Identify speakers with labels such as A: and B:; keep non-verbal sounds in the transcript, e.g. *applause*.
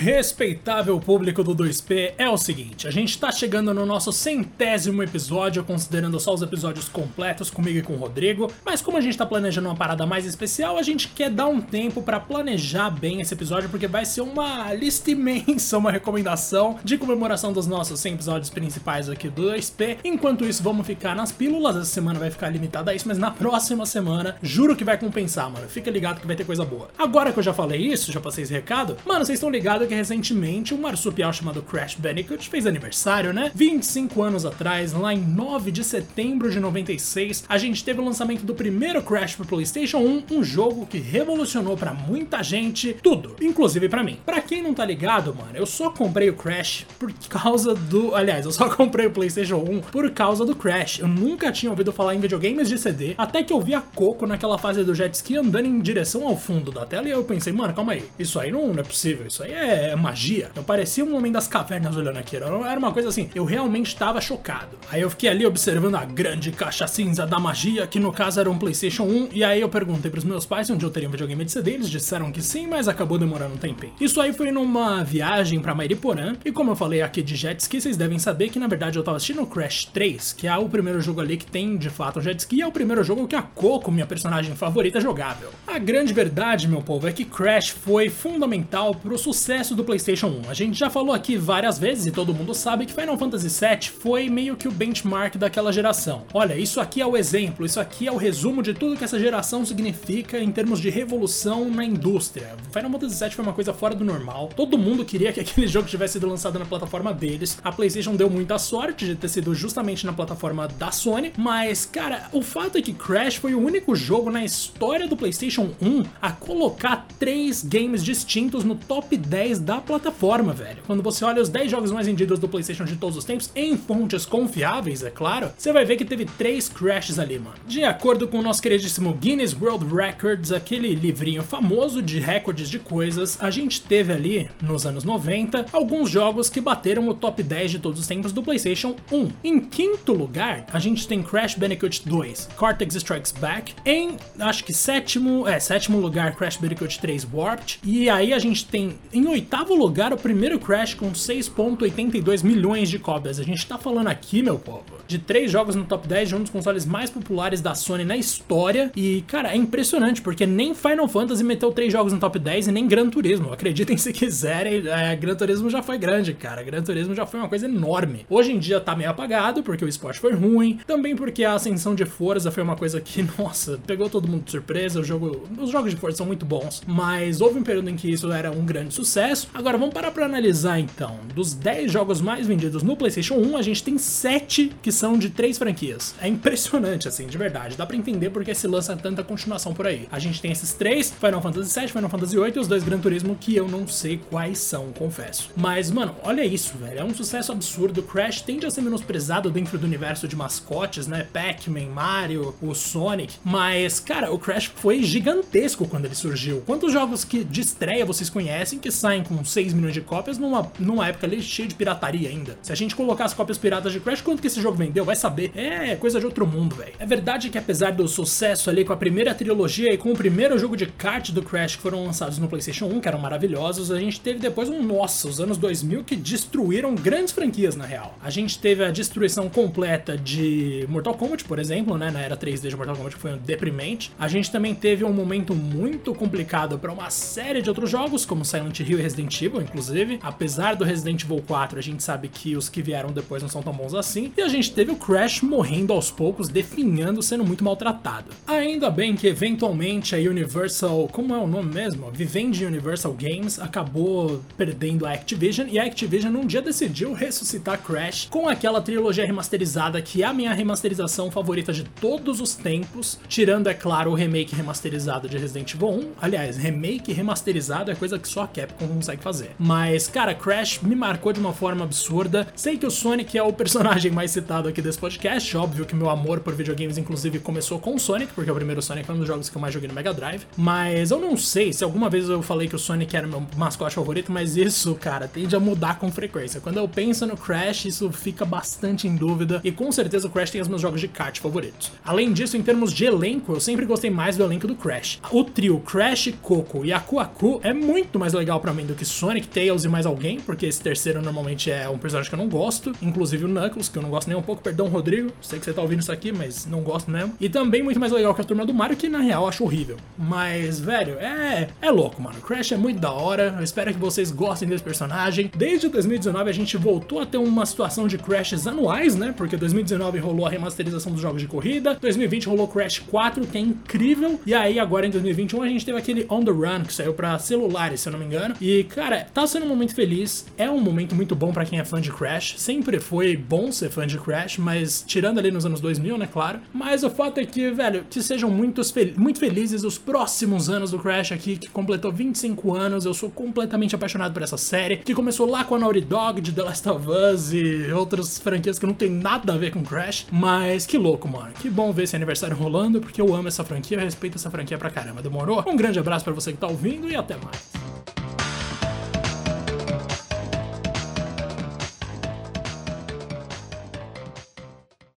A: Respeitável público do 2P, é o seguinte, a gente tá chegando no nosso centésimo episódio, considerando só os episódios completos comigo e com o Rodrigo, mas como a gente tá planejando uma parada mais especial, a gente quer dar um tempo pra planejar bem esse episódio, porque vai ser uma lista imensa, uma recomendação de comemoração dos nossos 100 episódios principais aqui do 2P. Enquanto isso, vamos ficar nas pílulas, essa semana vai ficar limitada a isso, mas na próxima semana, juro que vai compensar, mano, fica ligado que vai ter coisa boa. Agora que eu já falei isso, já passei esse recado, mano, vocês estão ligados que recentemente um marsupial chamado Crash Bandicoot fez aniversário, né? 25 anos atrás, lá em 9 de setembro de 96, a gente teve o lançamento do primeiro Crash pro PlayStation 1, um jogo que revolucionou para muita gente tudo, inclusive para mim. Para quem não tá ligado, mano, eu só comprei o Crash por causa do, aliás, eu só *laughs* comprei o PlayStation 1 por causa do Crash. Eu nunca tinha ouvido falar em videogames de CD, até que eu vi a Coco naquela fase do jet ski andando em direção ao fundo da tela e eu pensei, mano, calma aí, isso aí não, não é possível, isso aí é é magia. Eu parecia um homem das cavernas olhando aquilo. Era uma coisa assim, eu realmente estava chocado. Aí eu fiquei ali observando a grande caixa cinza da magia, que no caso era um PlayStation 1, e aí eu perguntei pros meus pais onde eu teria um videogame de CD, eles disseram que sim, mas acabou demorando um tempinho. Isso aí foi numa viagem pra Mairiporã, e como eu falei aqui de jet ski, vocês devem saber que na verdade eu tava assistindo Crash 3, que é o primeiro jogo ali que tem de fato o jet ski, e é o primeiro jogo que a Coco, minha personagem favorita, é jogável. A grande verdade, meu povo, é que Crash foi fundamental pro sucesso sucesso do PlayStation 1. A gente já falou aqui várias vezes e todo mundo sabe que Final Fantasy VII foi meio que o benchmark daquela geração. Olha, isso aqui é o exemplo, isso aqui é o resumo de tudo que essa geração significa em termos de revolução na indústria. Final Fantasy VII foi uma coisa fora do normal. Todo mundo queria que *laughs* aquele jogo tivesse sido lançado na plataforma deles. A PlayStation deu muita sorte de ter sido justamente na plataforma da Sony, mas cara, o fato é que Crash foi o único jogo na história do PlayStation 1 a colocar três games distintos no top 10 da plataforma, velho. Quando você olha os 10 jogos mais vendidos do PlayStation de todos os tempos, em fontes confiáveis, é claro, você vai ver que teve três crashes ali, mano. De acordo com o nosso queridíssimo Guinness World Records, aquele livrinho famoso de recordes de coisas, a gente teve ali, nos anos 90, alguns jogos que bateram o top 10 de todos os tempos do PlayStation 1. Em quinto lugar, a gente tem Crash Bandicoot 2, Cortex Strikes Back. Em, acho que sétimo, é, sétimo lugar, Crash Bandicoot 3 Warped. E aí a gente tem, em oitavo, oitavo lugar o primeiro Crash com 6.82 milhões de cópias. A gente tá falando aqui, meu povo, de três jogos no top 10 de um dos consoles mais populares da Sony na história. E, cara, é impressionante, porque nem Final Fantasy meteu três jogos no top 10 e nem Gran Turismo. Acreditem se quiserem, é, Gran Turismo já foi grande, cara. Gran Turismo já foi uma coisa enorme. Hoje em dia tá meio apagado, porque o esporte foi ruim. Também porque a ascensão de Forza foi uma coisa que, *laughs* nossa, pegou todo mundo de surpresa. O jogo, os jogos de Forza são muito bons. Mas houve um período em que isso era um grande sucesso Agora vamos parar para analisar então. Dos 10 jogos mais vendidos no PlayStation 1, a gente tem 7 que são de 3 franquias. É impressionante assim, de verdade. Dá para entender porque se lança tanta continuação por aí. A gente tem esses três, Final Fantasy VII, Final Fantasy VIII e os dois Gran Turismo que eu não sei quais são, confesso. Mas, mano, olha isso, velho. É um sucesso absurdo. Crash tende a ser menosprezado dentro do universo de mascotes, né? Pac-Man, Mario, o Sonic. Mas, cara, o Crash foi gigantesco quando ele surgiu. Quantos jogos que de estreia vocês conhecem que saem com 6 milhões de cópias numa, numa época ali cheia de pirataria ainda. Se a gente colocar as cópias piratas de Crash, quanto que esse jogo vendeu? Vai saber. É coisa de outro mundo, velho. É verdade que apesar do sucesso ali com a primeira trilogia e com o primeiro jogo de kart do Crash que foram lançados no PlayStation 1, que eram maravilhosos, a gente teve depois um nossa, os anos 2000 que destruíram grandes franquias na real. A gente teve a destruição completa de Mortal Kombat, por exemplo, né, na era 3D de Mortal Kombat que foi um deprimente. A gente também teve um momento muito complicado para uma série de outros jogos, como Silent Hill e Resident Evil, inclusive. Apesar do Resident Evil 4, a gente sabe que os que vieram depois não são tão bons assim. E a gente teve o Crash morrendo aos poucos, definhando, sendo muito maltratado. Ainda bem que eventualmente a Universal, como é o nome mesmo? Vivendi Universal Games acabou perdendo a Activision e a Activision um dia decidiu ressuscitar Crash com aquela trilogia remasterizada que é a minha remasterização favorita de todos os tempos, tirando, é claro, o remake remasterizado de Resident Evil 1. Aliás, remake remasterizado é coisa que só a Capcom consegue fazer. Mas, cara, Crash me marcou de uma forma absurda. Sei que o Sonic é o personagem mais citado aqui desse podcast. Óbvio que meu amor por videogames, inclusive, começou com o Sonic, porque o primeiro Sonic foi um dos jogos que eu mais joguei no Mega Drive. Mas eu não sei se alguma vez eu falei que o Sonic era meu mascote favorito, mas isso, cara, tende a mudar com frequência. Quando eu penso no Crash, isso fica bastante em dúvida. E com certeza o Crash tem os meus jogos de kart favoritos. Além disso, em termos de elenco, eu sempre gostei mais do elenco do Crash. O trio Crash, Coco e Aku Aku é muito mais legal para mim do que Sonic, Tails e mais alguém, porque esse terceiro normalmente é um personagem que eu não gosto, inclusive o Knuckles, que eu não gosto nem um pouco, perdão, Rodrigo, sei que você tá ouvindo isso aqui, mas não gosto mesmo. E também muito mais legal que a turma do Mario, que na real eu acho horrível. Mas, velho, é, é louco, mano. Crash é muito da hora, eu espero que vocês gostem desse personagem. Desde 2019 a gente voltou a ter uma situação de Crashes anuais, né? Porque 2019 rolou a remasterização dos jogos de corrida, 2020 rolou Crash 4, que é incrível, e aí agora em 2021 a gente teve aquele On The Run, que saiu pra celulares, se eu não me engano. Cara, tá sendo um momento feliz, é um momento muito bom para quem é fã de Crash, sempre foi bom ser fã de Crash, mas tirando ali nos anos 2000, né, claro. Mas o fato é que, velho, que sejam muitos fel muito felizes os próximos anos do Crash aqui, que completou 25 anos, eu sou completamente apaixonado por essa série, que começou lá com a Naughty Dog, de The Last of Us e outras franquias que não tem nada a ver com Crash, mas que louco, mano. Que bom ver esse aniversário rolando, porque eu amo essa franquia, eu respeito essa franquia pra caramba. Demorou? Um grande abraço para você que tá ouvindo e até mais.